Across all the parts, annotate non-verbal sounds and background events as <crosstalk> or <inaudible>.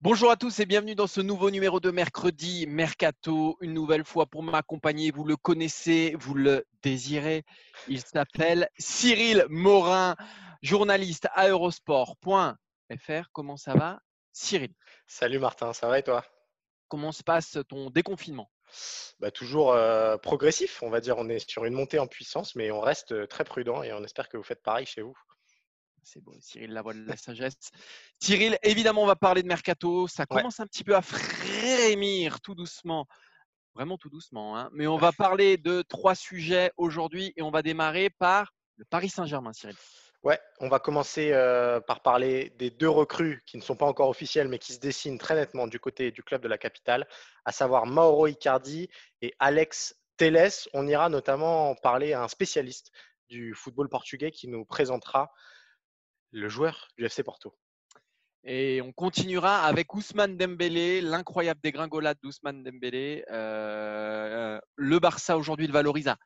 Bonjour à tous et bienvenue dans ce nouveau numéro de mercredi Mercato. Une nouvelle fois pour m'accompagner, vous le connaissez, vous le désirez. Il s'appelle Cyril Morin, journaliste à eurosport.fr. Comment ça va Cyril? Salut Martin, ça va et toi? Comment se passe ton déconfinement? Bah, Toujours euh, progressif, on va dire. On est sur une montée en puissance, mais on reste euh, très prudent et on espère que vous faites pareil chez vous. C'est beau, Cyril, la voix de la sagesse. Cyril, évidemment, on va parler de Mercato. Ça commence un petit peu à frémir tout doucement. Vraiment tout doucement. Hein. Mais on va parler de trois sujets aujourd'hui et on va démarrer par le Paris Saint-Germain, Cyril. Ouais, on va commencer euh, par parler des deux recrues qui ne sont pas encore officielles mais qui se dessinent très nettement du côté du club de la capitale, à savoir Mauro Icardi et Alex Teles. On ira notamment parler à un spécialiste du football portugais qui nous présentera le joueur du FC Porto. Et on continuera avec Ousmane Dembélé, l'incroyable dégringolade d'Ousmane Dembélé. Euh, le Barça aujourd'hui le valorise à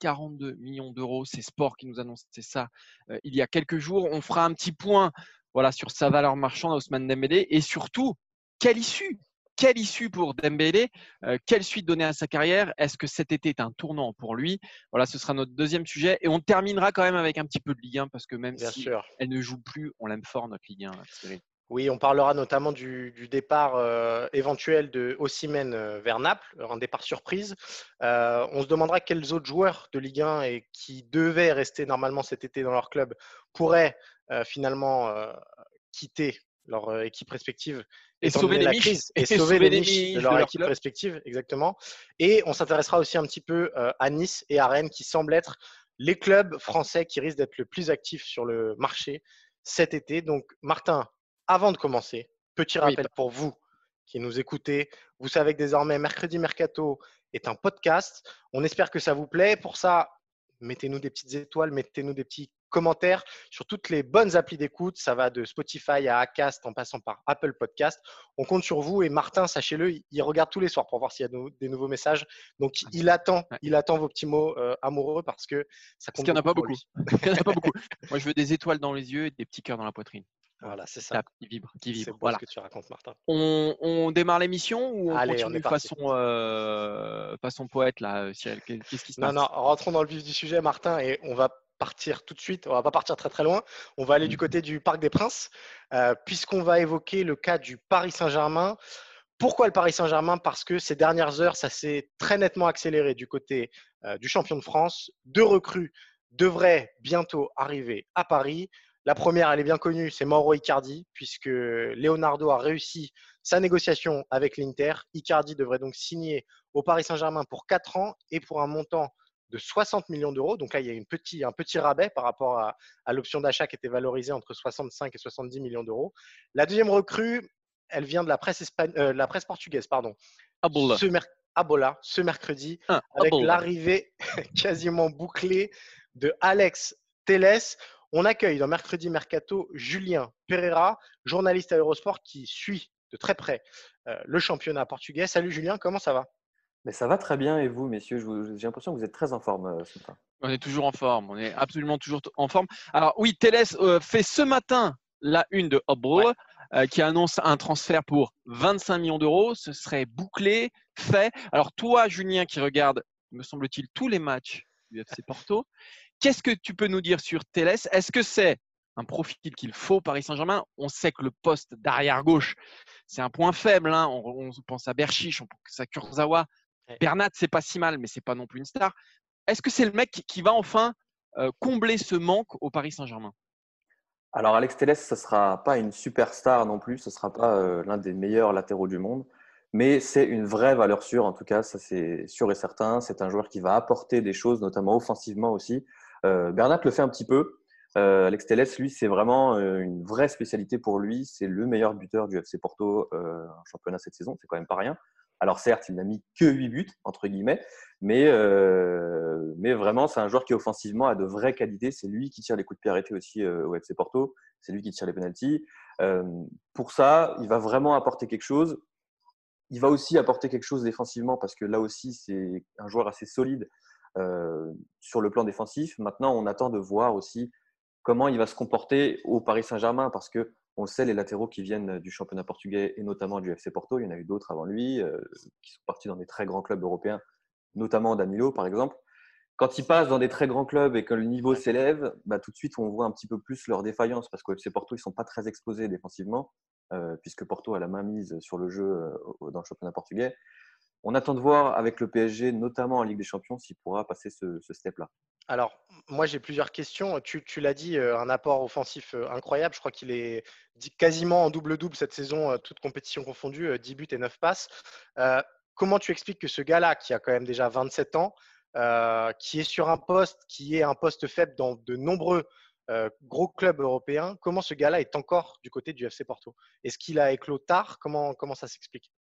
42 millions d'euros. C'est Sport qui nous annonce ça euh, il y a quelques jours. On fera un petit point voilà, sur sa valeur marchande Ousmane Dembélé et surtout, quelle issue quelle issue pour Dembélé euh, Quelle suite donner à sa carrière Est-ce que cet été est un tournant pour lui? Voilà, ce sera notre deuxième sujet. Et on terminera quand même avec un petit peu de Ligue 1 parce que même si elle ne joue plus, on l'aime fort notre Ligue 1. Oui, on parlera notamment du, départ euh, éventuel de Ossimène euh, vers Naples, un départ surprise. Euh, on se demandera quels autres joueurs de Ligue 1 et qui devaient rester normalement cet été dans leur club pourraient finalement quitter leur équipe respective et sauver la crise et, sauver, les niches de leur, équipe respective, exactement. Et on s'intéressera aussi un petit peu à Nice et à Rennes, qui semblent être les clubs français qui risquent d'être le plus actifs sur le marché cet été. Donc, Martin, avant de commencer, petit rappel pour vous qui nous écoutez. Vous savez que désormais, Mercredi Mercato est un podcast. On espère que ça vous plaît. Pour ça, mettez-nous des petites étoiles, mettez-nous des petits commentaires sur toutes les bonnes applis d'écoute. Ça va de Spotify à Acast en passant par Apple Podcast. On compte sur vous et Martin, sachez-le, il regarde tous les soirs pour voir s'il y a des nouveaux messages. Donc ah, il attend, il attend vos petits mots euh, amoureux parce que ça compte. Parce qu'il n'y <laughs> en a pas beaucoup. il n'y en a pas <laughs> beaucoup. Moi, je veux des étoiles dans les yeux et des petits cœurs dans la poitrine. Voilà, c'est ça. Qui vibre, qui vibre. Voilà. ce que tu racontes, Martin. On, démarre l'émission ou on continue façon, euh, façon poète là, Qu'est-ce qui se passe? Non, non, rentrons dans le vif du sujet, Martin, et on va partir tout de suite. On va pas partir très très loin. On va aller du mmh. côté du Parc des Princes, euh, puisqu'on va évoquer le cas du Paris Saint-Germain. Pourquoi le Paris Saint-Germain? Parce que ces dernières heures, ça s'est très nettement accéléré du côté euh, du champion de France. Deux recrues devraient bientôt arriver à Paris. La première, elle est bien connue, c'est Mauro Icardi, puisque Leonardo a réussi sa négociation avec l'Inter. Icardi devrait donc signer au Paris Saint-Germain pour 4 ans et pour un montant de 60 millions d'euros. Donc là, il y a une petit, un petit rabais par rapport à, l'option d'achat qui était valorisée entre 65 et 70 millions d'euros. La deuxième recrue, elle vient de la presse, euh, la presse portugaise. Pardon. Abola. Ce, Abola, ce mercredi, ah, avec l'arrivée <laughs> quasiment bouclée de Alex Teles. On accueille dans Mercredi Mercato Julien Pereira, journaliste à Eurosport qui suit de très près euh, le championnat portugais. Salut Julien, comment ça va? Mais Ça va très bien et vous, messieurs? J'ai l'impression que vous êtes très en forme euh, ce matin. On est toujours en forme, on est absolument toujours en forme. Alors oui, Teles euh, fait ce matin la une de Hobro. qui annonce un transfert pour 25 millions d'euros. Ce serait bouclé, fait. Alors toi, Julien, qui regarde, me semble-t-il, tous les matchs du FC Porto, Qu'est-ce que tu peux nous dire sur Teles Est-ce que c'est un profil qu'il faut Paris Saint-Germain? On sait que le poste d'arrière gauche, c'est un point faible. Hein. On, pense à Berchiche, on pense à Kurzawa. Bernat, c'est pas si mal, mais c'est pas non plus une star. Est-ce que c'est le mec qui va enfin euh, combler ce manque au Paris Saint-Germain? Alors Alex Teles, ce ne sera pas une superstar non plus, ce ne sera pas euh, l'un des meilleurs latéraux du monde, mais c'est une vraie valeur sûre en tout cas, ça c'est sûr et certain. C'est un joueur qui va apporter des choses, notamment offensivement aussi. Euh, Bernat le fait un petit peu. Alex Telles, lui, c'est vraiment une vraie spécialité pour lui. C'est le meilleur buteur du FC Porto en championnat cette saison. C'est quand même pas rien. Alors certes, il n'a mis que 8 buts, entre guillemets, mais, euh, mais vraiment, c'est un joueur qui offensivement a de vraies qualités. C'est lui qui tire les coups de pied arrêtés aussi euh, au FC Porto. C'est lui qui tire les penalties. Euh, pour ça, il va vraiment apporter quelque chose. Il va aussi apporter quelque chose défensivement parce que là aussi, c'est un joueur assez solide sur le plan défensif. Maintenant, on attend de voir aussi comment il va se comporter au Paris Saint-Germain parce que on le sait, les latéraux qui viennent du championnat portugais et notamment du FC Porto, il y en a eu d'autres avant lui, euh, qui sont partis dans des très grands clubs européens, notamment Danilo par exemple. Quand ils passent dans des très grands clubs et que le niveau s'élève, bah, tout de suite on voit un petit peu plus leur défaillance parce qu'au FC Porto, ils ne sont pas très exposés défensivement, euh, puisque Porto a la main mise sur le jeu euh, dans le championnat portugais. On attend de voir avec le PSG, notamment en Ligue des Champions, s'il pourra passer ce, step-là. Alors, moi, j'ai plusieurs questions. Tu, l'as dit, un apport offensif incroyable. Je crois qu'il est quasiment en double-double cette saison, euh, toute compétition confondue, 10 buts et 9 passes. comment tu expliques que ce gars-là, qui a quand même déjà 27 ans, qui est sur un poste qui est un poste faible dans de nombreux gros clubs européens, comment ce gars-là est encore du côté du FC Porto? Est-ce qu'il a éclos tard? Comment, comment ça s'explique?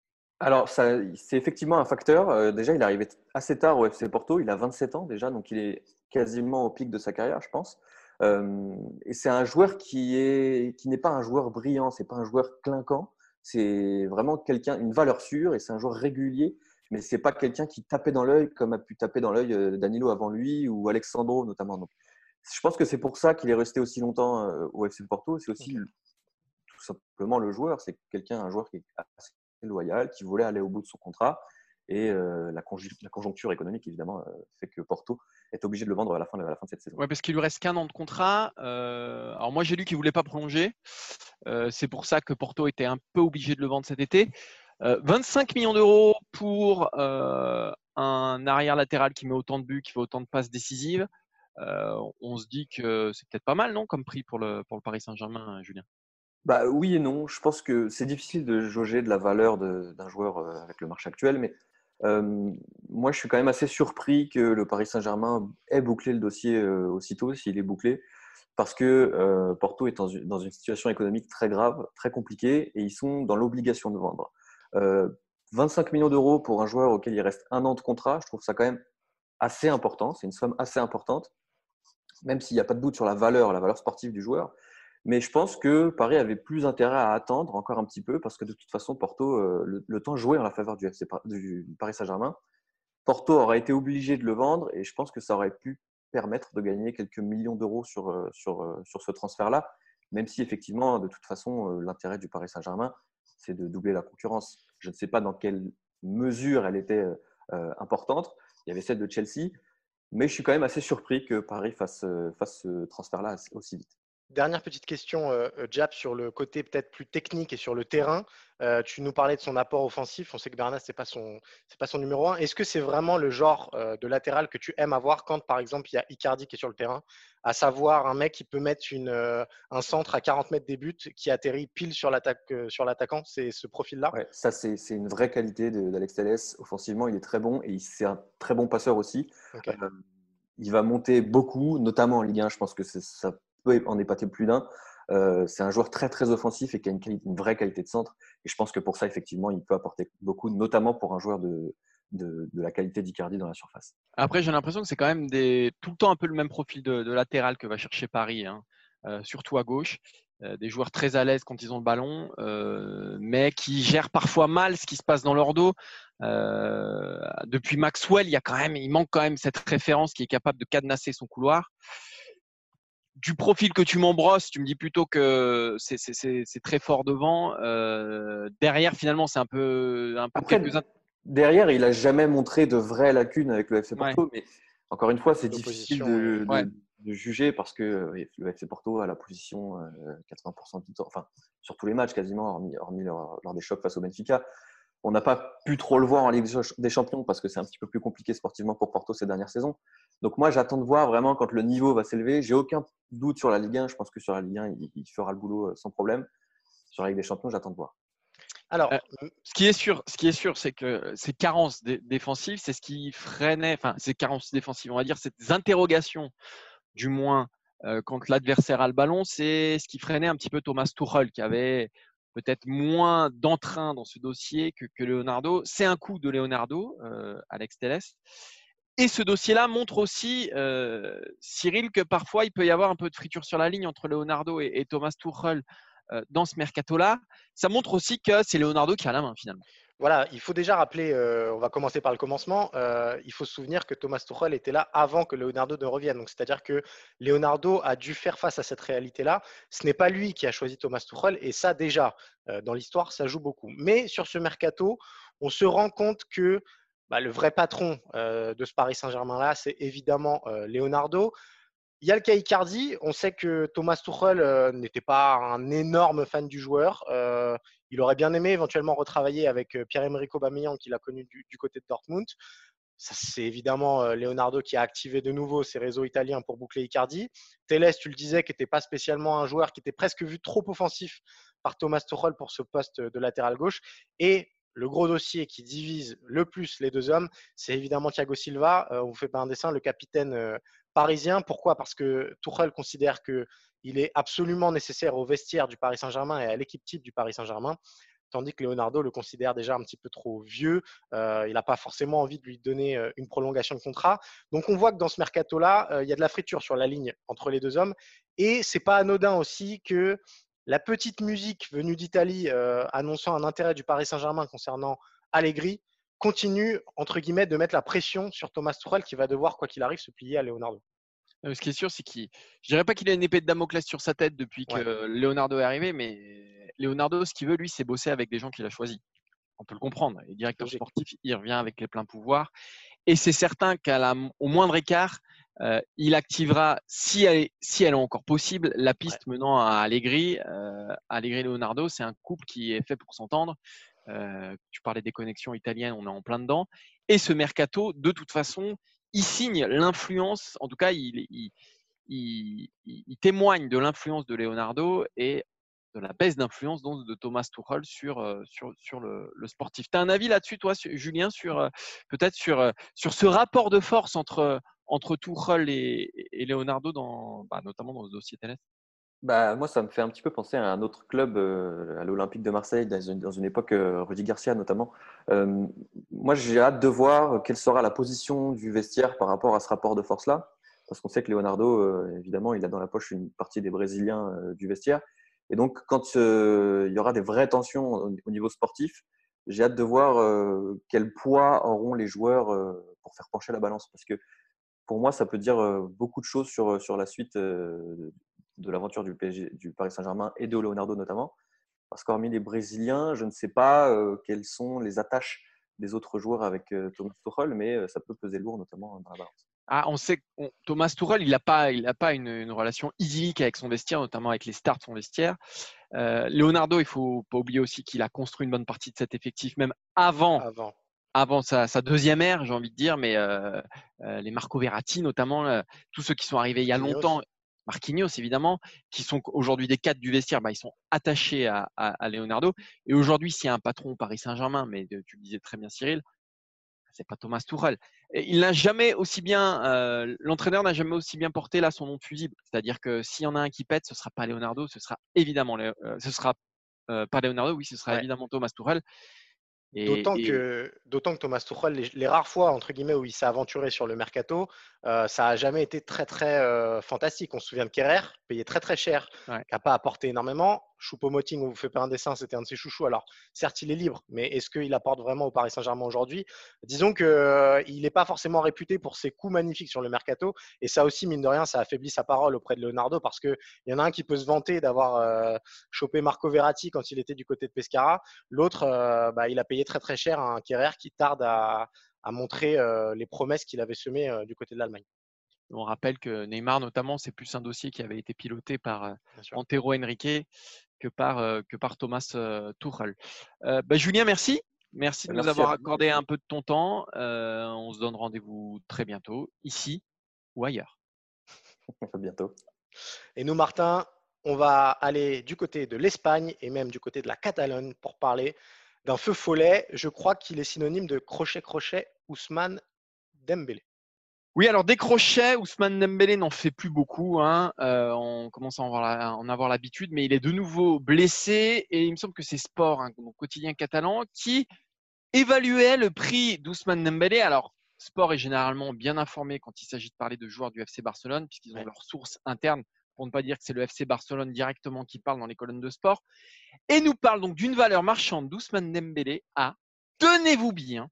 Alors, c'est effectivement un facteur. Euh, déjà, il est arrivé assez tard au FC Porto. Il a 27 ans déjà, donc il est quasiment au pic de sa carrière, je pense. Euh, et c'est un joueur qui est qui n'est pas un joueur brillant, c'est pas un joueur clinquant. C'est vraiment quelqu'un, une valeur sûre, et c'est un joueur régulier. Mais c'est pas quelqu'un qui tapait dans l'œil comme a pu taper dans l'œil euh, Danilo avant lui ou Alexandro notamment. Donc, je pense que c'est pour ça qu'il est resté aussi longtemps au FC Porto. C'est aussi tout simplement le joueur. C'est quelqu'un, un joueur qui est assez loyal, qui voulait aller au bout de son contrat. Et euh, la, conjoncture économique, évidemment, euh, fait que Porto est obligé de le vendre à la fin, de, cette saison. Oui, parce qu'il lui reste qu'un an de contrat. Euh, alors moi, j'ai lu qu'il ne voulait pas prolonger. c'est pour ça que Porto était un peu obligé de le vendre cet été. 25 millions d'euros pour un arrière latéral qui met autant de buts, qui fait autant de passes décisives. on se dit que c'est peut-être pas mal, non, comme prix pour le Paris Saint-Germain, Julien? Bah, oui et non. Je pense que c'est difficile de jauger de la valeur d'un joueur euh, avec le marché actuel, mais moi, je suis quand même assez surpris que le Paris Saint-Germain ait bouclé le dossier euh, aussitôt, s'il est bouclé, parce que euh, Porto est dans une, situation économique très grave, très compliquée, et ils sont dans l'obligation de vendre. 25 millions d'euros pour un joueur auquel il reste un an de contrat, je trouve ça quand même assez important. C'est une somme assez importante, même s'il n'y a pas de doute sur la valeur, la valeur sportive du joueur. Mais je pense que Paris avait plus intérêt à attendre encore un petit peu parce que de toute façon, Porto, euh, le, temps jouait en la faveur du, FC, du Paris Saint-Germain. Porto aurait été obligé de le vendre et je pense que ça aurait pu permettre de gagner quelques millions d'euros sur, euh, sur, euh, sur ce transfert-là, même si effectivement, de toute façon, l'intérêt du Paris Saint-Germain, c'est de doubler la concurrence. Je ne sais pas dans quelle mesure elle était importante. Il y avait celle de Chelsea, mais je suis quand même assez surpris que Paris fasse, fasse ce transfert-là aussi vite. Dernière petite question, euh, euh, Jap, sur le côté peut-être plus technique et sur le terrain. Euh, tu nous parlais de son apport offensif. On sait que Bernat, ce n'est pas, son, pas son numéro un. Est-ce que c'est vraiment le genre de latéral que tu aimes avoir quand, par exemple, il y a Icardi qui est sur le terrain, à savoir un mec qui peut mettre une, un centre à 40 mètres des buts qui atterrit pile sur l'attaquant C'est ce profil-là? Ouais, Ça, c'est une vraie qualité d'Alex Telles. Offensivement, il est très bon et c'est un très bon passeur aussi. il va monter beaucoup, notamment en Ligue 1. Je pense que ça peut en épater plus d'un. Euh, c'est un joueur très très offensif et qui a une, vraie qualité de centre. Et je pense que pour ça, effectivement, il peut apporter beaucoup, notamment pour un joueur de, la qualité d'Icardi dans la surface. Après, j'ai l'impression que c'est quand même tout le temps un peu le même profil de, latéral que va chercher Paris, hein. euh, surtout à gauche. Euh, des joueurs très à l'aise quand ils ont le ballon, mais qui gèrent parfois mal ce qui se passe dans leur dos. depuis Maxwell, il y a il manque quand même cette référence qui est capable de cadenasser son couloir du profil que tu m'embrosses, tu me dis plutôt que c'est très fort devant. Euh, derrière, finalement, c'est un peu, un peu Derrière, il n'a jamais montré de vraies lacunes avec le FC Porto, mais encore une fois, c'est difficile de, juger parce que euh, le FC Porto a la position 80% euh, du temps, enfin, sur tous les matchs quasiment, hormis, lors, des chocs face au Benfica. On n'a pas pu trop le voir en Ligue des Champions parce que c'est un petit peu plus compliqué sportivement pour Porto ces dernières saisons. Donc moi, j'attends de voir vraiment quand le niveau va s'élever. J'ai aucun doute sur la Ligue 1. Je pense que sur la Ligue 1, il, fera le boulot euh, sans problème. Sur la Ligue des Champions, j'attends de voir. Alors, euh, ce qui est sûr, ce qui est sûr, c'est que ces carences défensives, c'est ce qui freinait, enfin ces carences défensives, on va dire, ces interrogations, du moins quand l'adversaire a le ballon, c'est ce qui freinait un petit peu Thomas Tuchel, qui avait peut-être moins d'entrain dans ce dossier que, Leonardo. C'est un coup de Leonardo, Alex Telles. Et ce dossier-là montre aussi, Cyril, que parfois il peut y avoir un peu de friture sur la ligne entre Leonardo et, Thomas Tuchel dans ce mercato-là. Ça montre aussi que c'est Leonardo qui a la main finalement. Voilà, il faut déjà rappeler, on va commencer par le commencement, il faut se souvenir que Thomas Tuchel était là avant que Leonardo ne revienne. Donc, c'est-à-dire que Leonardo a dû faire face à cette réalité-là. Ce n'est pas lui qui a choisi Thomas Tuchel, et ça déjà, dans l'histoire, ça joue beaucoup. Mais sur ce mercato, on se rend compte que bah, le vrai patron euh, de ce Paris Saint-Germain-là, c'est évidemment euh, Leonardo. Il y a le cas Icardi. On sait que Thomas Tuchel euh, n'était pas un énorme fan du joueur. il aurait bien aimé éventuellement retravailler avec Pierre-Emerick Aubameyang, qu'il a connu du, côté de Dortmund. C'est évidemment Leonardo qui a activé de nouveau ses réseaux italiens pour boucler Icardi. Teles, tu le disais, qui n'était pas spécialement un joueur qui était presque vu trop offensif par Thomas Tuchel pour ce poste de latéral gauche. Et le gros dossier qui divise le plus les deux hommes, c'est évidemment Thiago Silva. Euh, on vous fait pas un dessin, le capitaine euh, parisien. Pourquoi? Parce que Tuchel considère qu'il est absolument nécessaire au vestiaire du Paris Saint-Germain et à l'équipe type du Paris Saint-Germain. Tandis que Leonardo le considère déjà un petit peu trop vieux. Euh, il n'a pas forcément envie de lui donner une prolongation de contrat. Donc on voit que dans ce mercato-là, il y a de la friture sur la ligne entre les deux hommes. Et c'est pas anodin aussi que la petite musique venue d'Italie euh, annonçant un intérêt du Paris Saint-Germain concernant Allegri continue, entre guillemets, de mettre la pression sur Thomas Tuchel qui va devoir, quoi qu'il arrive, se plier à Leonardo. Euh, ce qui est sûr, c'est qu'il. Je dirais pas qu'il a une épée de Damoclès sur sa tête depuis que Leonardo est arrivé, mais Leonardo, ce qu'il veut, lui, c'est bosser avec des gens qu'il a choisis. On peut le comprendre. Et directeur sportif, il revient avec les pleins pouvoirs. Et c'est certain qu'au moindre écart, euh, il activera, si elle, est, si elle est encore possible, la piste menant à Allegri. Euh, Allegri Leonardo, c'est un couple qui est fait pour s'entendre. Euh, tu parlais des connexions italiennes, on est en plein dedans. Et ce mercato, de toute façon, il signe l'influence, en tout cas, il, il, témoigne de l'influence de Leonardo et de la baisse d'influence de Thomas Tuchel sur, sur, sur le, sportif. Tu as un avis là-dessus, toi, Julien, sur peut-être sur, sur ce rapport de force entre, entre Tuchel et, et Leonardo, dans, bah, notamment dans le dossier Thalès bah, moi, ça me fait un petit peu penser à un autre club, à l'Olympique de Marseille, dans une, dans une époque, Rudy Garcia notamment. moi, j'ai hâte de voir quelle sera la position du vestiaire par rapport à ce rapport de force-là. Parce qu'on sait que Leonardo, évidemment, il a dans la poche une partie des Brésiliens du vestiaire. Et donc, quand il y aura des vraies tensions au, niveau sportif, j'ai hâte de voir quel poids auront les joueurs pour faire pencher la balance. Parce que pour moi, ça peut dire beaucoup de choses sur, sur la suite de l'aventure du, du Paris Saint-Germain et de Leonardo notamment. Parce qu'hormis les Brésiliens, je ne sais pas quelles sont les attaches des autres joueurs avec Thomas Tuchel, mais ça peut peser lourd notamment dans la balance. Ah, on sait que Thomas Tuchel, il n'a pas, il pas une, relation idyllique avec son vestiaire, notamment avec les stars de son vestiaire. Leonardo, il faut pas oublier aussi qu'il a construit une bonne partie de cet effectif, même avant, avant avant sa, deuxième ère, j'ai envie de dire, mais euh, euh, les Marco Verratti notamment, euh, tous ceux qui sont arrivés il y a longtemps, Marquinhos évidemment, qui sont aujourd'hui des cadres du vestiaire, bah, ils sont attachés à, Leonardo. Et aujourd'hui, s'il y a un patron au Paris Saint-Germain, mais tu le disais très bien Cyril, c'est pas Thomas Tuchel. il n'a jamais aussi bien, l'entraîneur n'a jamais aussi bien porté là son nom de fusible. C'est-à-dire que s'il y en a un qui pète, ce sera pas Leonardo, ce sera évidemment, ce sera pas Leonardo, oui, ce sera évidemment Thomas Tuchel. D'autant que, que Thomas Tuchel, les, rares fois entre guillemets où il s'est aventuré sur le mercato, euh, ça n'a jamais été très très euh, fantastique. On se souvient de Kerrer, payé très très cher, qui n'a pas apporté énormément. Choupo-Moting, on vous fait pas un dessin, c'était un de ses chouchous. Alors, certes, il est libre, mais est-ce qu'il apporte vraiment au Paris Saint-Germain aujourd'hui? Disons qu'il euh, n'est pas forcément réputé pour ses coups magnifiques sur le mercato. Et ça aussi, mine de rien, ça affaiblit sa parole auprès de Leonardo parce qu'il y en a un qui peut se vanter d'avoir euh, chopé Marco Verratti quand il était du côté de Pescara. L'autre, euh, bah, il a payé très très cher un Kerrer qui tarde à, à montrer les promesses qu'il avait semées du côté de l'Allemagne. On rappelle que Neymar, notamment, c'est plus un dossier qui avait été piloté par Antero Henrique que par, que par Thomas Tuchel. Bah, Julien, merci. Merci de nous avoir accordé un peu de ton temps. on se donne rendez-vous très bientôt, ici ou ailleurs. À <laughs> bientôt. Et nous, Martin, on va aller du côté de l'Espagne et même du côté de la Catalogne pour parler d'un feu follet. Je crois qu'il est synonyme de crochet-crochet Ousmane Dembélé. Oui, alors décrochet, Ousmane Dembélé n'en fait plus beaucoup. Hein. Euh, on commence à en avoir l'habitude, mais il est de nouveau blessé et il me semble que c'est Sport, hein, quotidien catalan, qui évaluait le prix d'Ousmane Dembélé. Alors, Sport est généralement bien informé quand il s'agit de parler de joueurs du FC Barcelone, puisqu'ils ont leurs sources internes, pour ne pas dire que c'est le FC Barcelone directement qui parle dans les colonnes de sport. Et nous parle donc d'une valeur marchande d'Ousmane Dembélé à, tenez-vous bien,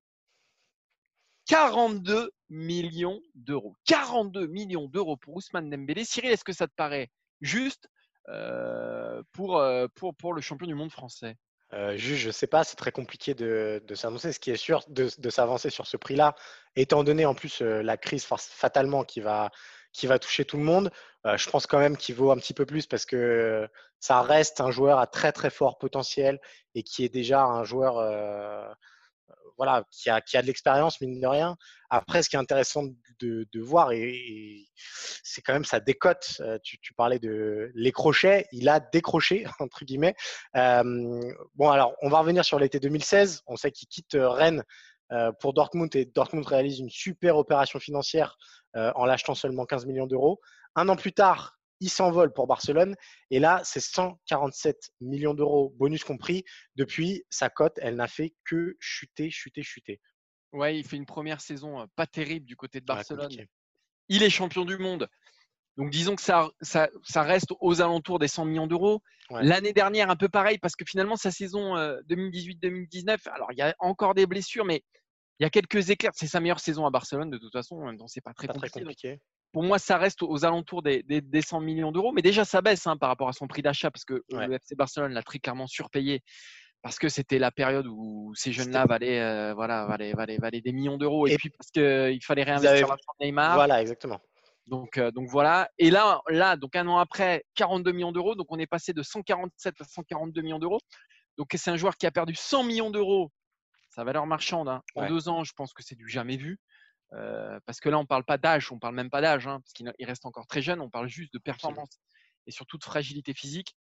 42 millions d'euros. 42 millions d'euros pour Ousmane Dembélé. Cyril, est-ce que ça te paraît juste euh, pour, euh, pour, le champion du monde français? Euh, je ne sais pas, c'est très compliqué de, s'annoncer. Ce qui est sûr, de, s'avancer sur ce prix-là, étant donné en plus la crise fatalement qui va, qui va toucher tout le monde, je pense quand même qu'il vaut un petit peu plus parce que ça reste un joueur à très très fort potentiel et qui est déjà un joueur voilà, qui a, qui a de l'expérience, mine de rien. Après, ce qui est intéressant de, voir, et, c'est quand même sa décote. Euh, tu, tu, parlais de les crochets, il a décroché, <laughs> entre guillemets. Euh, bon, alors, on va revenir sur l'été 2016. On sait qu'il quitte euh, Rennes pour Dortmund et Dortmund réalise une super opération financière en l'achetant seulement 15 millions d'euros. Un an plus tard, il s'envole pour Barcelone. Et là, c'est 147 millions d'euros, bonus compris. Depuis, sa cote, elle n'a fait que chuter, chuter, chuter. Ouais, il fait une première saison pas terrible du côté de Barcelone. il est champion du monde. Donc disons que ça, ça, reste aux alentours des 100 millions d'euros. L'année dernière, un peu pareil, parce que finalement, sa saison 2018-2019, alors il y a encore des blessures, mais il y a quelques éclairs. C'est sa meilleure saison à Barcelone, de toute façon, donc c'est pas très Très compliqué pour moi, ça reste aux alentours des, 100 millions d'euros. Mais déjà, ça baisse hein, par rapport à son prix d'achat parce que le FC Barcelone l'a très clairement surpayé parce que c'était la période où ces jeunes-là valaient, euh, voilà, valaient, valaient, des millions d'euros et, puis parce qu'il fallait réinvestir l'argent de Neymar. Voilà, exactement. Donc, euh, donc voilà. Et là, là, donc un an après, 42 millions d'euros. Donc on est passé de 147 à 142 millions d'euros. Donc c'est un joueur qui a perdu 100 millions d'euros, sa valeur marchande. Hein. En deux ans, je pense que c'est du jamais vu parce que là, on ne parle pas d'âge, on ne parle même pas d'âge, hein, parce qu'il reste encore très jeune, on parle juste de performance et surtout de fragilité physique.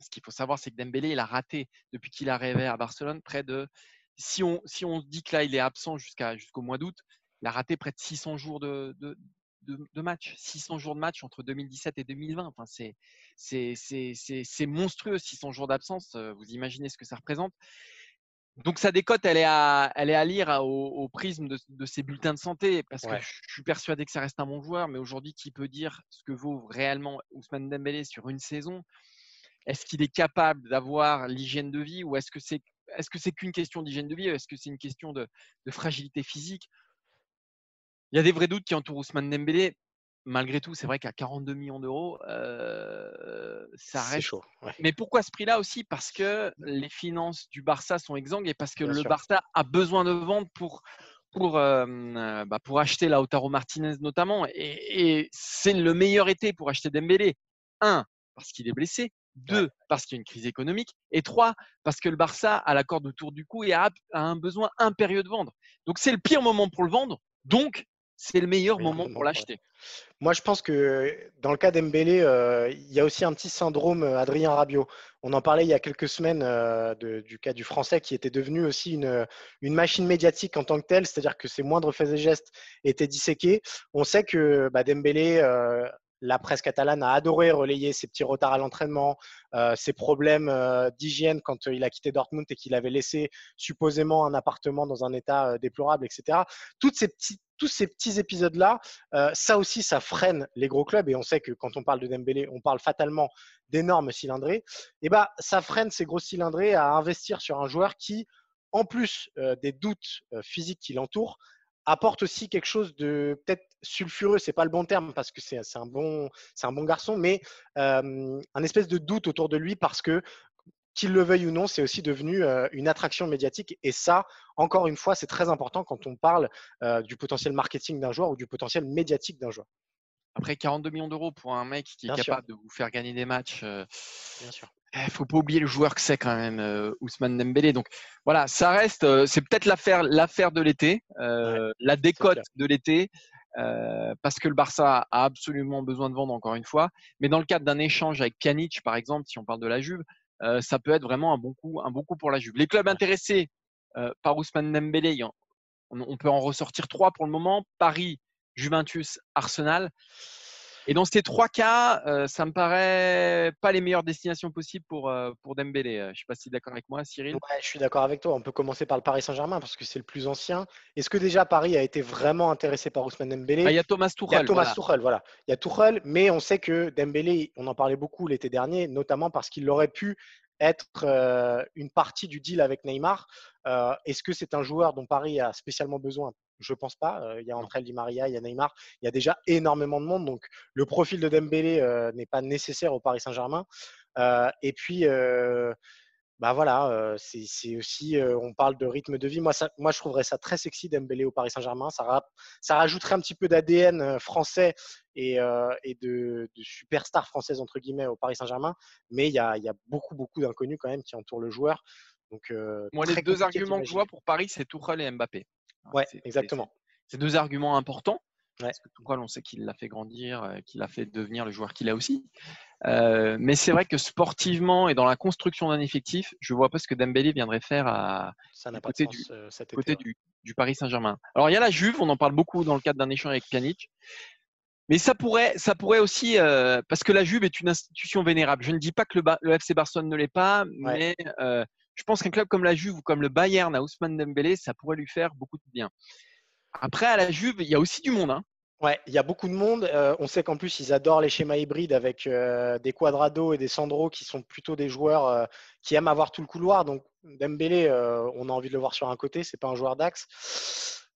Ce qu'il faut savoir, c'est que Dembélé, il a raté depuis qu'il est arrivé à Barcelone près de. Si on, si on dit que là, il est absent jusqu'à, jusqu'au mois d'août, il a raté près de 600 jours de, de, de, match. 600 jours de match entre 2017 et 2020. Enfin, c'est, c'est, c'est monstrueux, 600 jours d'absence. Vous imaginez ce que ça représente. Donc sa décote, elle est à, elle est à lire au, prisme de, de, ses bulletins de santé, parce que je suis persuadé que ça reste un bon joueur, mais aujourd'hui, qui peut dire ce que vaut réellement Ousmane Dembélé sur une saison? Est-ce qu'il est capable d'avoir l'hygiène de vie ou est-ce que c'est est-ce que c'est qu'une question d'hygiène de vie Est-ce que c'est une question de, de, fragilité physique? Il y a des vrais doutes qui entourent Ousmane Dembélé malgré tout, c'est vrai qu'à 42 millions d'euros, euh, ça reste. chaud. Mais pourquoi ce prix-là aussi? Parce que les finances du Barça sont exsangues et parce que le Barça a besoin de vendre pour, pour, euh, bah, pour acheter Lautaro Martinez notamment. Et, c'est le meilleur été pour acheter Dembélé. Un, parce qu'il est blessé. Deux, parce qu'il y a une crise économique. Et trois, parce que le Barça a la corde autour du cou et a un besoin impérieux de vendre. Donc c'est le pire moment pour le vendre. Donc c'est le meilleur moment pour l'acheter. Moi, je pense que dans le cas d'Embélé, euh, il y a aussi un petit syndrome euh, Adrien Rabiot. On en parlait il y a quelques semaines euh, du cas du français qui était devenu aussi une, une machine médiatique en tant que telle, c'est-à-dire que ses moindres faits et gestes étaient disséqués. On sait que bah, Dembélé la presse catalane a adoré relayer ses petits retards à l'entraînement, euh, ses problèmes euh, d'hygiène quand il a quitté Dortmund et qu'il avait laissé supposément un appartement dans un état déplorable, etc. Toutes ces petits, tous ces petits épisodes-là, ça aussi, ça freine les gros clubs. Et on sait que quand on parle de Dembélé, on parle fatalement d'énormes cylindrés. Et eh bah, ça freine ces gros cylindrés à investir sur un joueur qui, en plus des doutes physiques qui l'entourent, apporte aussi quelque chose de peut-être sulfureux, c'est pas le bon terme parce que c'est un bon c'est un bon garçon, mais un espèce de doute autour de lui parce que qu'il le veuille ou non, c'est aussi devenu une attraction médiatique. Et ça, encore une fois, c'est très important quand on parle du potentiel marketing d'un joueur ou du potentiel médiatique d'un joueur. Après 42 millions d'euros pour un mec qui est capable de vous faire gagner des matchs, Bien sûr. Il eh, faut pas oublier le joueur que c'est quand même euh, Ousmane Dembélé. Donc voilà, ça reste, euh, c'est peut-être l'affaire, l'affaire de l'été, euh, la décote de l'été, parce que le Barça a absolument besoin de vendre encore une fois. Mais dans le cadre d'un échange avec Pjanic, par exemple, si on parle de la Juve, ça peut être vraiment un bon coup, un bon coup pour la Juve. Les clubs intéressés par Ousmane Dembélé, on, on, peut en ressortir trois pour le moment. Paris, Juventus, Arsenal. Et dans ces trois cas, euh, ça me paraît pas les meilleures destinations possibles pour, euh, pour Dembélé. Euh, je ne sais pas si tu es d'accord avec moi, Cyril. Ouais, je suis d'accord avec toi. On peut commencer par le Paris Saint-Germain parce que c'est le plus ancien. Est-ce que déjà Paris a été vraiment intéressé par Ousmane Dembélé? Ah, Il y a Thomas Tuchel. Il y a Thomas Tuchel, voilà. Il y a Tuchel, mais on sait que Dembélé, on en parlait beaucoup l'été dernier, notamment parce qu'il aurait pu être une partie du deal avec Neymar. Est-ce que c'est un joueur dont Paris a spécialement besoin? Je ne pense pas. il y a entre Di Maria, il y a Neymar. Il y a déjà énormément de monde. Donc, le profil de Dembélé n'est pas nécessaire au Paris Saint-Germain. et puis, bah voilà, c'est aussi, on parle de rythme de vie. Moi, moi, je trouverais ça très sexy Dembélé au Paris Saint-Germain. Ça, ça rajouterait un petit peu d'ADN français et, et de, de, superstar française entre guillemets au Paris Saint-Germain. Mais il y a, y a, beaucoup, beaucoup d'inconnus quand même qui entourent le joueur. Donc, moi, les deux arguments que je vois pour Paris, c'est Tuchel et Mbappé. Ouais, exactement. C'est deux arguments importants. Parce que Tuchel, on sait qu'il l'a fait grandir, qu'il l'a fait devenir le joueur qu'il a aussi. Euh, mais c'est vrai que sportivement et dans la construction d'un effectif, je ne vois pas ce que Dembélé viendrait faire à, côté, du, côté du, Paris Saint-Germain. Alors il y a la Juve, on en parle beaucoup dans le cadre d'un échange avec Pjanic. Mais ça pourrait, ça pourrait aussi, euh, parce que la Juve est une institution vénérable. Je ne dis pas que le, FC Barcelone ne l'est pas, mais euh, je pense qu'un club comme la Juve ou comme le Bayern à Ousmane Dembélé, ça pourrait lui faire beaucoup de bien. Après, à la Juve, il y a aussi du monde. Hein. Ouais, il y a beaucoup de monde. Euh, on sait qu'en plus, ils adorent les schémas hybrides avec euh, des Quadrado et des Sandro qui sont plutôt des joueurs euh, qui aiment avoir tout le couloir. Donc, Dembélé, on a envie de le voir sur un côté. C'est pas un joueur d'axe.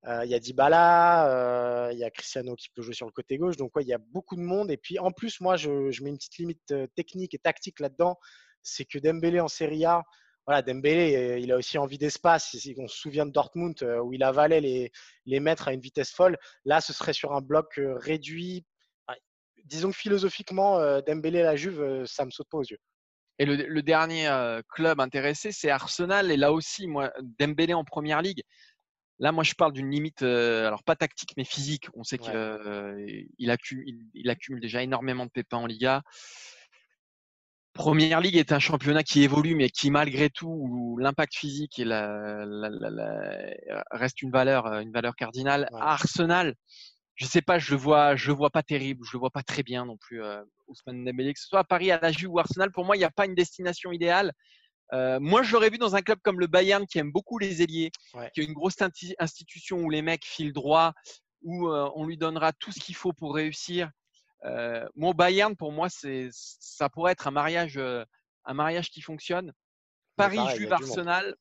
Il y a Dybala, il y a Cristiano qui peut jouer sur le côté gauche. Donc, il y a beaucoup de monde. Et puis, en plus, moi, je, je mets une petite limite technique et tactique là-dedans. C'est que Dembélé en Serie A, voilà, Dembélé, euh, il a aussi envie d'espace. On se souvient de Dortmund euh, où il avalait les, les mètres à une vitesse folle. Là, ce serait sur un bloc euh, réduit. Disons que philosophiquement, Dembélé la Juve, ça me saute pas aux yeux. Et le, dernier club intéressé, c'est Arsenal. Et là aussi, moi, Dembélé en première ligue. Là, moi, je parle d'une limite, alors pas tactique, mais physique. On sait qu'il accumule, il accumule déjà énormément de pépins en Liga. Première Ligue est un championnat qui évolue, mais qui malgré tout, l'impact physique et la, reste une valeur, euh, une valeur cardinale. Arsenal, je sais pas, je le vois, je le vois pas terrible, je le vois pas très bien non plus. Euh, Ousmane Dembélé, que ce soit à Paris, à la Juve ou Arsenal, pour moi, il n'y a pas une destination idéale. Euh, moi, je l'aurais vu dans un club comme le Bayern qui aime beaucoup les ailiers, qui est une grosse institution où les mecs filent droit, où on lui donnera tout ce qu'il faut pour réussir euh, mon Bayern, pour moi, c'est, ça pourrait être un mariage, euh, un mariage qui fonctionne. Paris, Juve, Arsenal.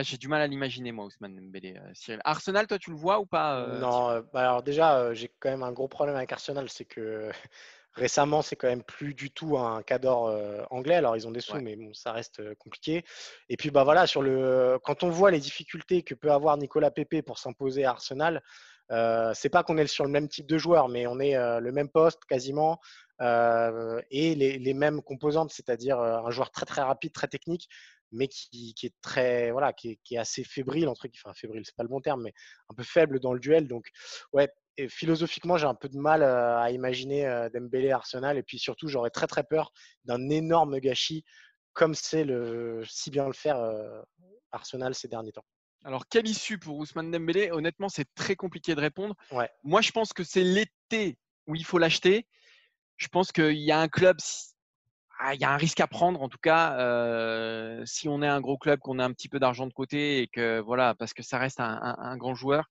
J'ai du mal à l'imaginer, moi, Ousmane Dembélé. Euh, Arsenal, toi, tu le vois ou pas Non, bah, alors déjà, j'ai quand même un gros problème avec Arsenal, c'est que <laughs> récemment, c'est quand même plus du tout un cadre anglais. Alors, ils ont des sous, mais bon, ça reste compliqué. Et puis, bah voilà, sur le, quand on voit les difficultés que peut avoir Nicolas Pepe pour s'imposer à Arsenal, euh, c'est pas qu'on est sur le même type de joueur, mais on est euh, le même poste quasiment euh, et les, mêmes composantes, c'est-à-dire un joueur très très rapide, très technique, mais qui, est très voilà, qui est, assez fébrile entre enfin fébrile, c'est pas le bon terme, mais un peu faible dans le duel. Donc ouais, philosophiquement, j'ai un peu de mal à imaginer Dembélé Arsenal, et puis surtout, j'aurais très très peur d'un énorme gâchis comme c'est le si bien le faire Arsenal ces derniers temps. Alors, quelle issue pour Ousmane Dembélé? Honnêtement, c'est très compliqué de répondre. Moi, je pense que c'est l'été où il faut l'acheter. Je pense qu'il y a un club, ah, il y a un risque à prendre en tout cas. Euh, si on est un gros club, qu'on a un petit peu d'argent de côté et que voilà, parce que ça reste un, grand joueur.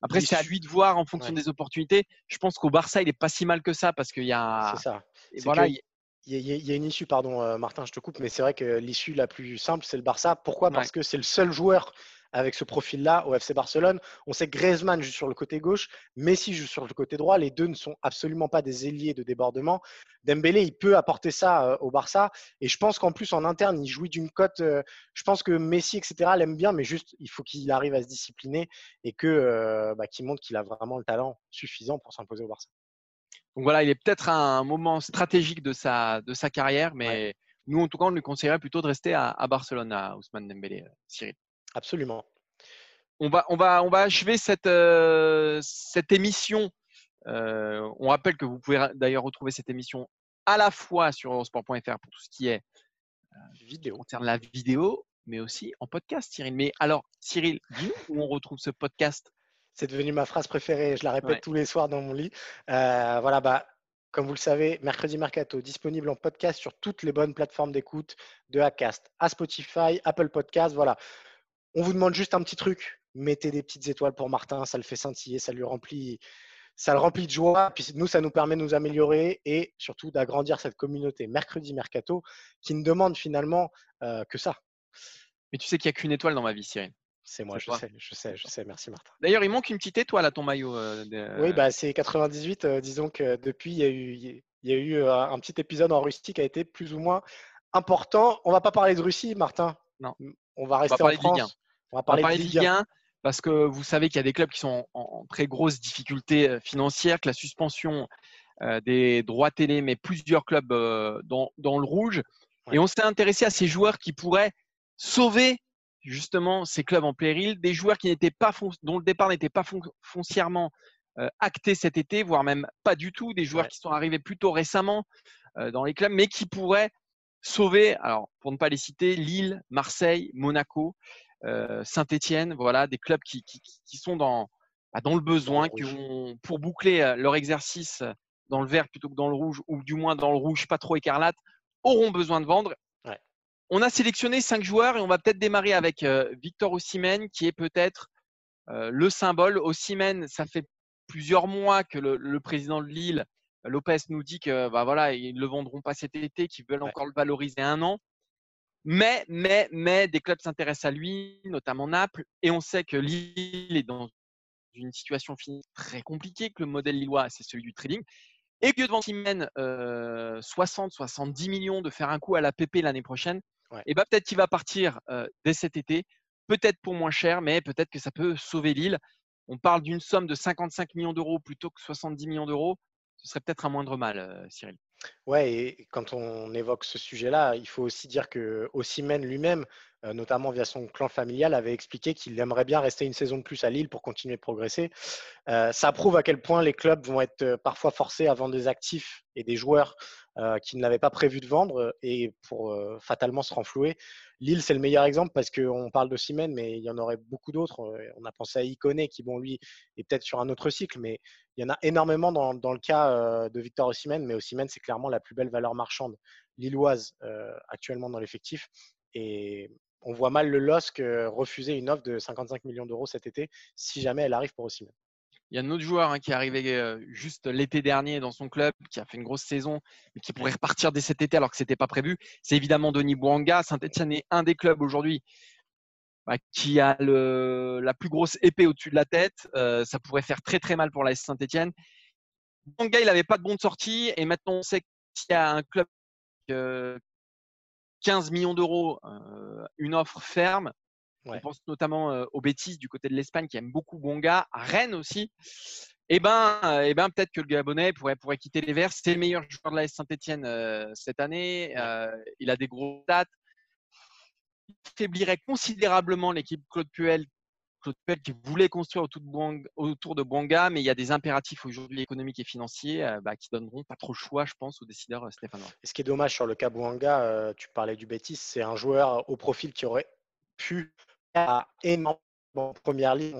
Après, c'est à lui de voir en fonction des opportunités. Je pense qu'au Barça, il n'est pas si mal que ça parce qu'il y a. C'est ça. voilà, il y, a une issue, pardon euh, Martin, je te coupe, mais c'est vrai que l'issue la plus simple, c'est le Barça. Pourquoi? Parce que c'est le seul joueur avec ce profil-là au FC Barcelone. On sait que Griezmann joue sur le côté gauche, Messi joue sur le côté droit. Les deux ne sont absolument pas des ailiers de débordement. Dembélé, il peut apporter ça euh, au Barça. Et je pense qu'en plus, en interne, il jouit d'une cote. Euh, je pense que Messi, etc., l'aime bien, mais juste, il faut qu'il arrive à se discipliner et que euh, bah, qu'il montre qu'il a vraiment le talent suffisant pour s'imposer au Barça. Donc voilà, il est peut-être à un moment stratégique de sa, de sa carrière, mais nous, en tout cas, on lui conseillerait plutôt de rester à, à Barcelone, à Ousmane Dembélé, Cyril. Absolument. On va, on va, on va achever cette, euh, cette émission. Euh, on rappelle que vous pouvez d'ailleurs retrouver cette émission à la fois sur eurosport.fr pour tout ce qui est euh, vidéo, concerne la vidéo, mais aussi en podcast, Cyril. Mais alors, Cyril, dis où on retrouve ce podcast C'est devenu ma phrase préférée. Je la répète tous les soirs dans mon lit. Euh, voilà, bah, comme vous le savez, Mercredi Mercato, disponible en podcast sur toutes les bonnes plateformes d'écoute, de Acast à Spotify, Apple Podcast. Voilà. On vous demande juste un petit truc. Mettez des petites étoiles pour Martin, ça le fait scintiller, ça lui remplit, ça le remplit de joie. Puis nous, ça nous permet de nous améliorer et surtout d'agrandir cette communauté Mercredi Mercato qui ne demande finalement euh, que ça. Mais tu sais qu'il n'y a qu'une étoile dans ma vie, Cyril. C'est moi, je sais, je sais, je sais. Merci Martin. D'ailleurs, il manque une petite étoile à ton maillot. Euh, oui, bah, c'est 98. Euh, disons que depuis, il y a eu, il y a eu un petit épisode en Russie qui a été plus ou moins important. On va pas parler de Russie, Martin. Non. On va rester en France. On va parler, de Ligue 1 parce que vous savez qu'il y a des clubs qui sont en, très grosse difficulté euh, financière, que la suspension euh, des droits télé met plusieurs clubs euh, dans, le rouge. Et on s'est intéressé à ces joueurs qui pourraient sauver justement ces clubs en péril, des joueurs qui n'étaient pas dont le départ n'était pas foncièrement acté cet été, voire même pas du tout, des joueurs qui sont arrivés plutôt récemment dans les clubs, mais qui pourraient sauver, alors pour ne pas les citer, Lille, Marseille, Monaco. Euh, Saint-Étienne, voilà, des clubs qui, sont dans, bah, dans le besoin, qui ont, pour boucler euh, leur exercice dans le vert plutôt que dans le rouge, ou du moins dans le rouge pas trop écarlate, auront besoin de vendre. On a sélectionné cinq joueurs et on va peut-être démarrer avec euh, Victor Ossimène, qui est peut-être le symbole. Ossimène, ça fait plusieurs mois que le, président de Lille, Lopez, nous dit que bah voilà, ils ne le vendront pas cet été, qu'ils veulent encore le valoriser un an. Mais, mais, mais des clubs s'intéressent à lui, notamment Naples, et on sait que Lille est dans une situation très compliquée, que le modèle lillois, c'est celui du trading, et que devant s'il mène 60, 70 millions de faire un coup à la PP l'année prochaine, et bah, peut-être qu'il va partir euh, dès cet été, peut-être pour moins cher, mais peut-être que ça peut sauver Lille. On parle d'une somme de 55 millions d'euros plutôt que 70 millions d'euros. Ce serait peut-être un moindre mal, euh, Cyril. Ouais, et quand on évoque ce sujet-là, il faut aussi dire que Ossimène lui-même, euh, notamment via son clan familial, avait expliqué qu'il aimerait bien rester une saison de plus à Lille pour continuer de progresser. Euh, ça prouve à quel point les clubs vont être euh, parfois forcés à vendre des actifs et des joueurs qui ne l'avaient pas prévu de vendre et pour fatalement se renflouer. Lille, c'est le meilleur exemple parce qu'on parle de Simène, mais il y en aurait beaucoup d'autres. On a pensé à Iconé qui, bon, lui, est peut-être sur un autre cycle, mais il y en a énormément dans, le cas de Victor Osimhen, mais Osimhen, c'est clairement la plus belle valeur marchande lilloise actuellement dans l'effectif. Et on voit mal le LOSC refuser une offre de 55 millions d'euros cet été si jamais elle arrive pour Osimhen. Il y a un autre joueur hein, qui est arrivé juste l'été dernier dans son club, qui a fait une grosse saison, mais qui pourrait repartir dès cet été alors que ce n'était pas prévu. C'est évidemment Denis Bouanga. Saint-Etienne est un des clubs aujourd'hui bah, qui a la plus grosse épée au-dessus de la tête. ça pourrait faire très très mal pour la Saint-Etienne. Bouanga, il n'avait pas de bon de sortie et maintenant on sait qu'il y a un club 15 millions d'euros, une offre ferme. On pense notamment aux bêtises du côté de l'Espagne qui aime beaucoup Bonga, à Rennes aussi. Eh ben, eh ben peut-être que le Gabonais pourrait, pourrait quitter les Verts. C'est le meilleur joueur de la Saint-Etienne cette année. il a des gros dates. Il faiblirait considérablement l'équipe Claude Puel, Claude Puel qui voulait construire autour de Bonga, mais il y a des impératifs aujourd'hui économiques et financiers bah, qui donneront pas trop le choix, je pense, aux décideurs stéphanois. ce qui est dommage sur le cas Bouanga, tu parlais du Bétis, c'est un joueur au profil qui aurait pu en première ligue.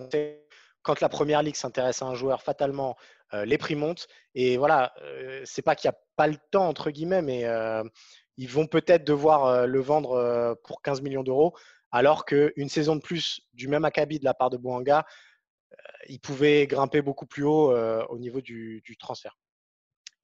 Quand la première ligue s'intéresse à un joueur, fatalement, euh, les prix montent. Et voilà, euh, c'est pas qu'il n'y a pas le temps, entre guillemets, mais euh, ils vont peut-être devoir le vendre pour 15 millions d'euros, alors qu'une saison de plus du même acabit de la part de Bouanga, il pouvait grimper beaucoup plus haut au niveau du transfert.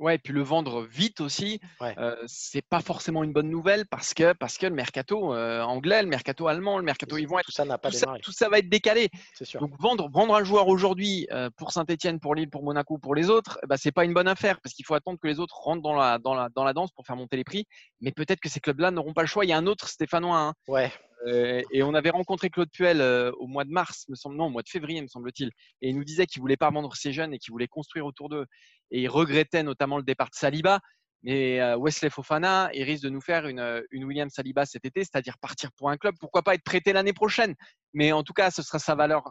Ouais, et puis le vendre vite aussi, euh, c'est pas forcément une bonne nouvelle parce que, parce que le mercato euh, anglais, le mercato allemand, le mercato ils vont être, tout ça n'a pas tout ça, va être décalé. Sûr. Donc vendre, vendre un joueur aujourd'hui euh, pour Saint-Etienne, pour Lille, pour Monaco, pour les autres, bah, c'est pas une bonne affaire parce qu'il faut attendre que les autres rentrent dans la, dans la, dans la danse pour faire monter les prix. Mais peut-être que ces clubs-là n'auront pas le choix. Il y a un autre Stéphanois. Hein, ouais. Euh, et on avait rencontré Claude Puel euh, au mois de mars, me semble, non, au mois de février, me semble-t-il. Et il nous disait qu'il voulait pas vendre ses jeunes et qu'il voulait construire autour d'eux. Et il regrettait notamment le départ de Saliba. Mais euh, Wesley Fofana, il risque de nous faire une, une William Saliba cet été, c'est-à-dire partir pour un club. Pourquoi pas être prêté l'année prochaine Mais en tout cas, ce sera sa valeur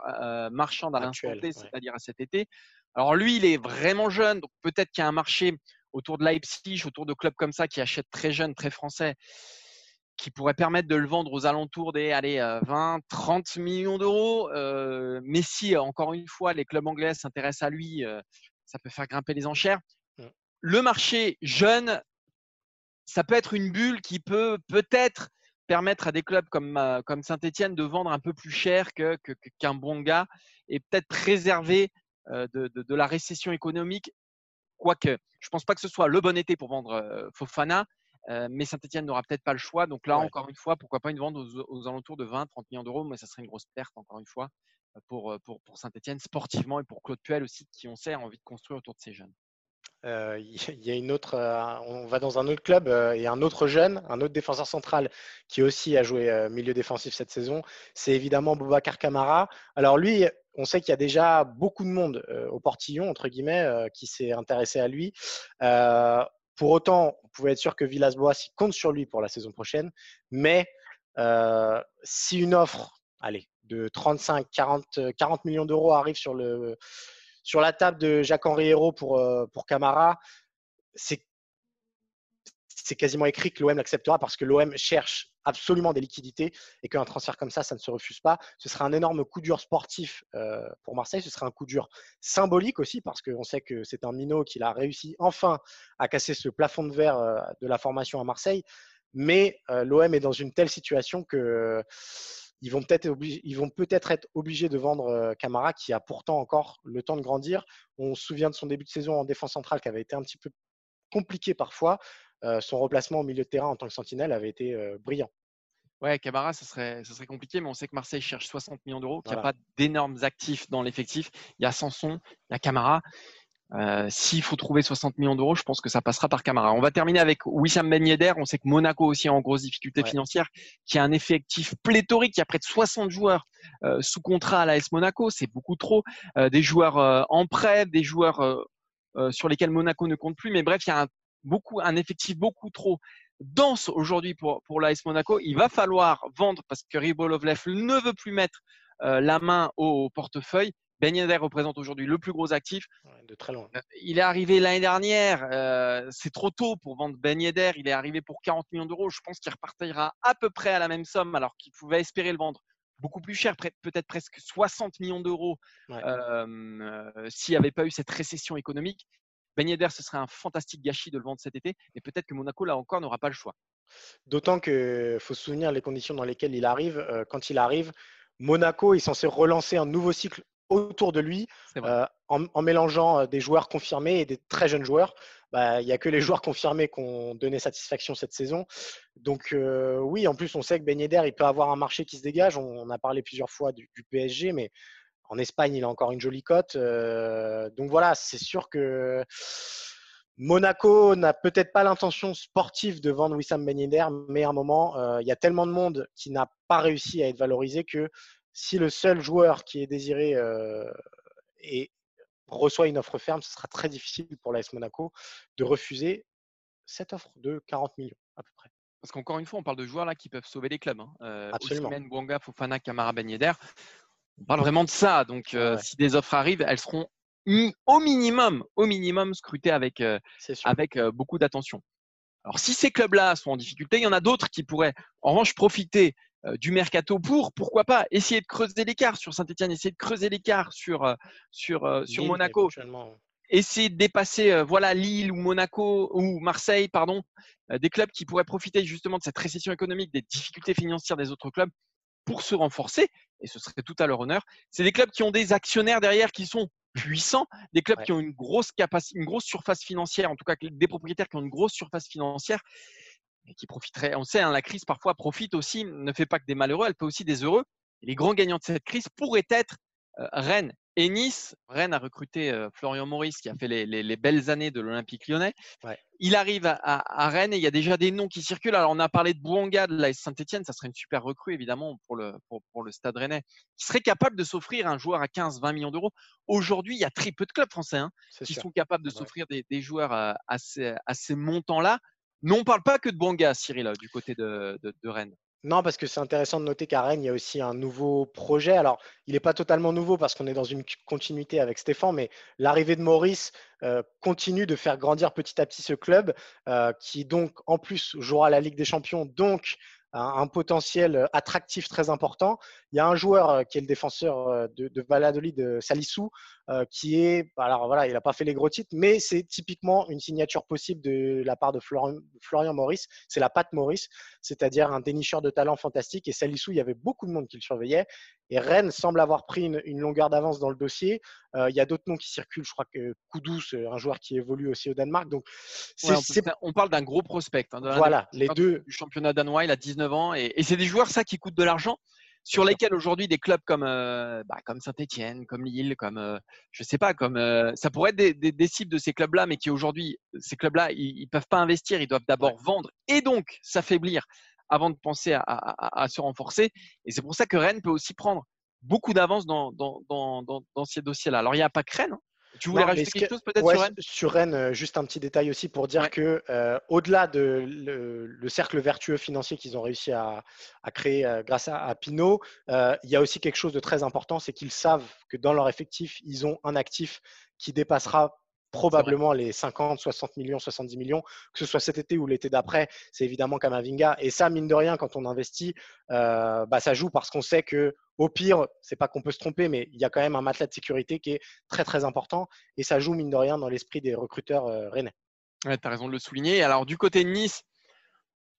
marchande à l'instant T, c'est-à-dire à cet été. Alors lui, il est vraiment jeune, donc peut-être qu'il y a un marché autour de Leipzig, autour de clubs comme ça qui achètent très jeunes, très français qui pourrait permettre de le vendre aux alentours des allez, 20, 30 millions d'euros. mais si, encore une fois, les clubs anglais s'intéressent à lui, ça peut faire grimper les enchères. Mmh. Le marché jeune, ça peut être une bulle qui peut peut-être permettre à des clubs comme, comme Saint-Etienne de vendre un peu plus cher qu'un que, qu'un Bonga et peut-être préserver de, de, la récession économique. Quoique, je ne pense pas que ce soit le bon été pour vendre Fofana, mais Saint-Etienne n'aura peut-être pas le choix. Donc là, encore une fois, pourquoi pas une vente aux, alentours de 20, 30 millions d'euros, mais ça serait une grosse perte, encore une fois, pour, pour, pour Saint-Etienne sportivement et pour Claude Puel aussi, qui on sait a envie de construire autour de ces jeunes. Il y a une autre, on va dans un autre club et un autre jeune, un autre défenseur central qui aussi a joué milieu défensif cette saison, c'est évidemment Boubacar Camara. Alors lui, on sait qu'il y a déjà beaucoup de monde au portillon, entre guillemets, qui s'est intéressé à lui. Pour autant, on pouvait être sûr que Villas-Boas compte sur lui pour la saison prochaine. Mais si une offre, allez, de 35, 40, 40 millions d'euros arrive sur la table de Jacques-Henri Hérault pour, euh, pour Camara, c'est c'est quasiment écrit que l'OM l'acceptera parce que l'OM cherche absolument des liquidités et qu'un transfert comme ça, ça ne se refuse pas. Ce serait un énorme coup dur sportif euh, pour Marseille. Ce serait un coup dur symbolique aussi parce qu'on sait que c'est un minot qui a réussi enfin à casser ce plafond de verre euh, de la formation à Marseille. Mais l'OM est dans une telle situation que ils vont peut-être vont peut-être être obligés de vendre euh, Camara qui a pourtant encore le temps de grandir. On se souvient de son début de saison en défense centrale qui avait été un petit peu compliqué parfois. Euh, son remplacement au milieu de terrain en tant que sentinelle avait été euh, brillant. Ouais, Camara, ça serait, ça serait compliqué, mais on sait que Marseille cherche 60 millions d'euros, qu'il n'y a pas d'énormes actifs dans l'effectif. Il y a Sanson, il y a Camara. Euh, s'il faut trouver 60 millions d'euros, je pense que ça passera par Camara. On va terminer avec Wissam Ben Yedder. On sait que Monaco aussi est en grosse difficulté financière, qui a un effectif pléthorique. Il y a près de 60 joueurs euh, sous contrat à l'AS Monaco. C'est beaucoup trop. Euh, des joueurs en prêt, des joueurs sur lesquels Monaco ne compte plus. Mais bref, il y a un, beaucoup, un effectif beaucoup trop dense aujourd'hui pour, pour l'AS Monaco. Il va falloir vendre parce que Ribolovlev ne veut plus mettre la main au portefeuille. Ben Yedder représente aujourd'hui le plus gros actif. de très loin. Euh, il est arrivé l'année dernière. Euh, c'est trop tôt pour vendre Ben Yedder. Il est arrivé pour 40 millions d'euros. Je pense qu'il repartira à peu près à la même somme, alors qu'il pouvait espérer le vendre beaucoup plus cher, peut-être presque 60 millions d'euros euh, s'il n'y avait pas eu cette récession économique. Ben Yedder, ce serait un fantastique gâchis de le vendre cet été, mais peut-être que Monaco, là encore, n'aura pas le choix. D'autant qu'il faut se souvenir les conditions dans lesquelles il arrive. quand il arrive, Monaco est censé relancer un nouveau cycle autour de lui euh, en, mélangeant euh, des joueurs confirmés et des très jeunes joueurs. Bah, il n'y a que les joueurs confirmés qui ont donné satisfaction cette saison. Donc euh, oui, en plus, on sait que Ben Yedder, il peut avoir un marché qui se dégage. On, a parlé plusieurs fois du, PSG, mais en Espagne, il a encore une jolie cote. donc voilà, c'est sûr que Monaco n'a peut-être pas l'intention sportive de vendre Wissam Ben Yedder, mais à un moment, il y a tellement de monde qui n'a pas réussi à être valorisé que si le seul joueur qui est désiré et reçoit une offre ferme, ce sera très difficile pour l'AS Monaco de refuser cette offre de 40 millions à peu près. Parce qu'encore une fois, on parle de joueurs là qui peuvent sauver les clubs. Hein. Euh, Absolument. Bouanga, Fofana, Kamara, Ben Yedder. On parle vraiment de ça. Donc, si des offres arrivent, elles seront au minimum, au minimum scrutées avec, avec beaucoup d'attention. Alors, si ces clubs-là sont en difficulté, il y en a d'autres qui pourraient, en revanche, profiter euh, du mercato pour, pourquoi pas, essayer de creuser l'écart sur Saint-Etienne, essayer de creuser l'écart sur, euh, sur, euh, sur Monaco, essayer de dépasser voilà, Lille ou Monaco ou Marseille, pardon, des clubs qui pourraient profiter justement de cette récession économique, des difficultés financières des autres clubs pour se renforcer, et ce serait tout à leur honneur. C'est des clubs qui ont des actionnaires derrière qui sont puissants, des clubs qui ont une grosse capacité, une grosse surface financière, en tout cas des propriétaires qui ont une grosse surface financière et qui profiterait. On sait, hein, la crise parfois profite aussi, ne fait pas que des malheureux, elle peut aussi des heureux. Et les grands gagnants de cette crise pourraient être euh, Rennes et Nice. Rennes a recruté euh, Florian Maurice qui a fait les, belles années de l'Olympique lyonnais. Il arrive à, Rennes et il y a déjà des noms qui circulent. Alors on a parlé de Bouanga de la Saint-Etienne, ça serait une super recrue évidemment pour le, pour, le stade rennais, qui serait capable de s'offrir un joueur à 15-20 millions d'euros. Aujourd'hui, il y a très peu de clubs français hein, qui sont capables de s'offrir des, joueurs à, à ces montants-là. Non, on ne parle pas que de Bonga, Cyril, du côté de, Rennes. Non, parce que c'est intéressant de noter qu'à Rennes, il y a aussi un nouveau projet. Alors, il n'est pas totalement nouveau parce qu'on est dans une continuité avec Stéphane, mais l'arrivée de Maurice euh, continue de faire grandir petit à petit ce club euh, qui, donc, en plus, jouera la Ligue des Champions, donc un, potentiel attractif très important. Il y a un joueur qui est le défenseur de, de Valladolid, Salissou, qui est, alors voilà, il n'a pas fait les gros titres, mais c'est typiquement une signature possible de la part de Florian, Florian Maurice. C'est la patte Maurice, c'est-à-dire un dénicheur de talent fantastique. Et Salissou, il y avait beaucoup de monde qui le surveillait. Et Rennes semble avoir pris une, longueur d'avance dans le dossier. Euh, il y a d'autres noms qui circulent. Je crois que Koudous, un joueur qui évolue aussi au Danemark. Donc, on, parle d'un gros prospect. Hein, voilà, les deux. Du championnat danois, il a 19 ans. Et, c'est des joueurs, ça, qui coûtent de l'argent sur lesquels aujourd'hui des clubs comme, euh, bah, comme Saint-Etienne, comme Lille, comme euh, je sais pas, comme ça pourrait être des, des, cibles de ces clubs-là, mais qui aujourd'hui, ces clubs-là, ils, ne peuvent pas investir, ils doivent d'abord vendre et donc s'affaiblir avant de penser à, se renforcer. Et c'est pour ça que Rennes peut aussi prendre beaucoup d'avance dans, dans, ces dossiers-là. Alors, il n'y a pas que Rennes. Hein. Tu voulais rajouter quelque chose peut-être sur Rennes? Sur Rennes, euh, juste un petit détail aussi pour dire que euh, au-delà de le, cercle vertueux financier qu'ils ont réussi à, créer euh, grâce à, à Pinot, il y a aussi quelque chose de très important, c'est qu'ils savent que dans leur effectif, ils ont un actif qui dépassera probablement les 50, 60 millions, 70 millions, que ce soit cet été ou l'été d'après, c'est évidemment Kamavinga. Et ça, mine de rien, quand on investit, euh, bah, ça joue parce qu'on sait que au pire, c'est pas qu'on peut se tromper, mais il y a quand même un matelas de sécurité qui est très très important et ça joue mine de rien dans l'esprit des recruteurs euh, rennais. Ouais, tu as raison de le souligner. Alors du côté de Nice,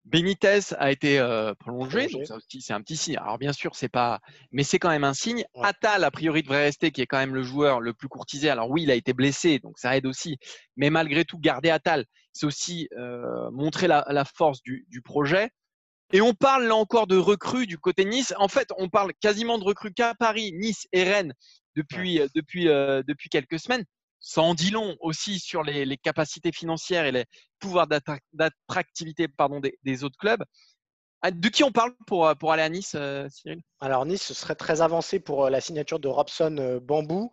Benitez a été euh, prolongé, donc ça aussi c'est un petit signe. Alors bien sûr, c'est pas, mais c'est quand même un signe. Ouais. Attal a priori devrait rester, qui est quand même le joueur le plus courtisé. Alors oui, il a été blessé, donc ça aide aussi. Mais malgré tout, garder Attal, c'est aussi euh, montrer la, force du, projet. Et on parle là encore de recrues du côté Nice. En fait, on parle quasiment de recrues qu'à Paris, Nice et Rennes depuis depuis euh, depuis quelques semaines ça en dit long aussi sur les, capacités financières et les pouvoirs d'attractivité pardon, des, autres clubs. Ah, de qui on parle pour, pour aller à Nice, euh, Cyril? Alors Nice, ce serait très avancé pour euh, la signature de Robson euh, Bambou.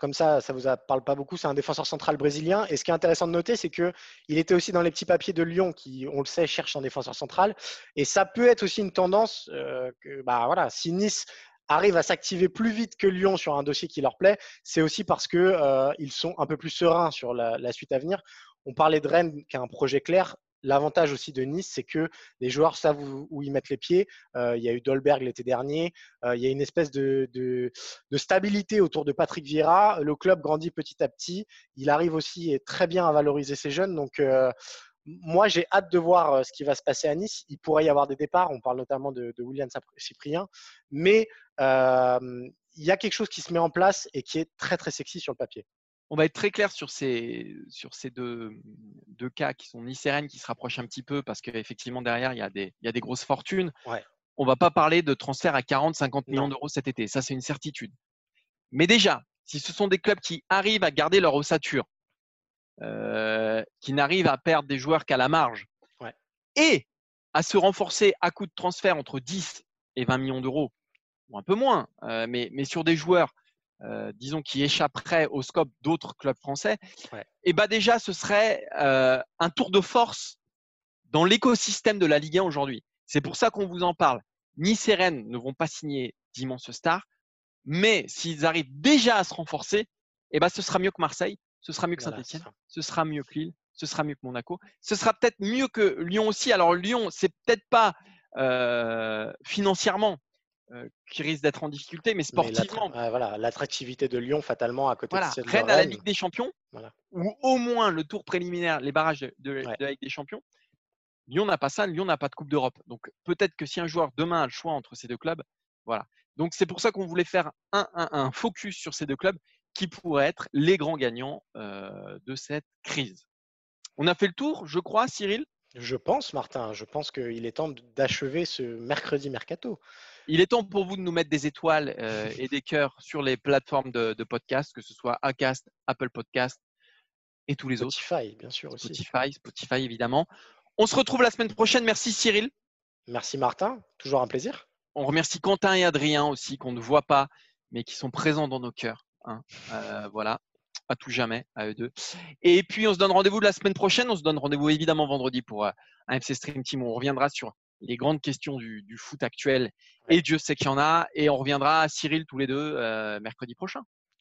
comme ça, ça ne vous parle pas beaucoup. C'est un défenseur central brésilien. Et ce qui est intéressant de noter, c'est qu'il était aussi dans les petits papiers de Lyon, qui, on le sait, cherche un défenseur central. Et ça peut être aussi une tendance que, bah voilà, si Nice arrivent à s'activer plus vite que Lyon sur un dossier qui leur plaît, c'est aussi parce qu'ils euh, sont un peu plus sereins sur la, suite à venir. On parlait de Rennes qui a un projet clair. L'avantage aussi de Nice, c'est que les joueurs savent où, ils mettent les pieds. Euh, il y a eu Dolberg l'été dernier. Euh, il y a une espèce de, stabilité autour de Patrick Vieira. Le club grandit petit à petit. Il arrive aussi très bien à valoriser ses jeunes. Donc, moi, j'ai hâte de voir euh, ce qui va se passer à Nice. Il pourrait y avoir des départs. On parle notamment de, William Cyprien. Mais il y a quelque chose qui se met en place et qui est très, très sexy sur le papier. On va être très clair sur ces, sur ces deux, deux cas qui sont Nice et Rennes qui se rapprochent un petit peu parce qu'effectivement, derrière, il y, a des, il y a des grosses fortunes. On ne va pas parler de transfert à 40, 50 millions d'euros cet été. Ça, c'est une certitude. Mais déjà, si ce sont des clubs qui arrivent à garder leur ossature, euh, qui n'arrive à perdre des joueurs qu'à la marge et à se renforcer à coût de transfert entre 10 et 20 millions d'euros, ou un peu moins, euh, mais, mais, sur des joueurs, euh, disons, qui échapperaient au scope d'autres clubs français, et bah déjà, ce serait un tour de force dans l'écosystème de la Ligue 1 aujourd'hui. C'est pour ça qu'on vous en parle. Nice et Rennes ne vont pas signer d'immenses stars, mais s'ils arrivent déjà à se renforcer, et bah, ce sera mieux que Marseille, ce sera mieux que Saint-Etienne, ce sera mieux que Lille, ce sera mieux que Monaco, ce sera peut-être mieux que Lyon aussi. Alors Lyon, c'est peut-être pas euh, financièrement euh, qui risque d'être en difficulté, mais sportivement. voilà, l'attractivité de Lyon fatalement à côté de Rennes à la Ligue des Champions, ou au moins le tour préliminaire, les barrages de, la Ligue des Champions. Lyon n'a pas ça, Lyon n'a pas de Coupe d'Europe. Donc peut-être que si un joueur demain a le choix entre ces deux clubs, voilà. Donc c'est pour ça qu'on voulait faire un, focus sur ces deux clubs qui pourraient être les grands gagnants euh, de cette crise. On a fait le tour, je crois, Cyril? Je pense, Martin. Je pense qu'il est temps d'achever ce mercredi mercato. Il est temps pour vous de nous mettre des étoiles euh, et des cœurs sur les plateformes de, podcast, que ce soit Acast, Apple Podcast et tous les autres. Spotify, bien sûr aussi. Spotify, Spotify, évidemment. On se retrouve la semaine prochaine. Merci Cyril. Merci Martin. Toujours un plaisir. On remercie Quentin et Adrien aussi, qu'on ne voit pas, mais qui sont présents dans nos cœurs. Hein. Euh, voilà, à tout jamais, à eux deux. Et puis, on se donne rendez-vous la semaine prochaine. On se donne rendez-vous évidemment vendredi pour euh, un FC Stream Team. On reviendra sur les grandes questions du, foot actuel. Et Dieu sait qu'il y en a. Et on reviendra à Cyril tous les deux euh, mercredi prochain.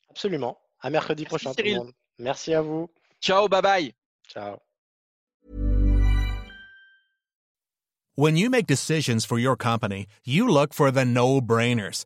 Absolument. À mercredi prochain, tout le monde. Merci à vous. Ciao, bye bye. Ciao. When you make decisions for your company, you look for the no brainers.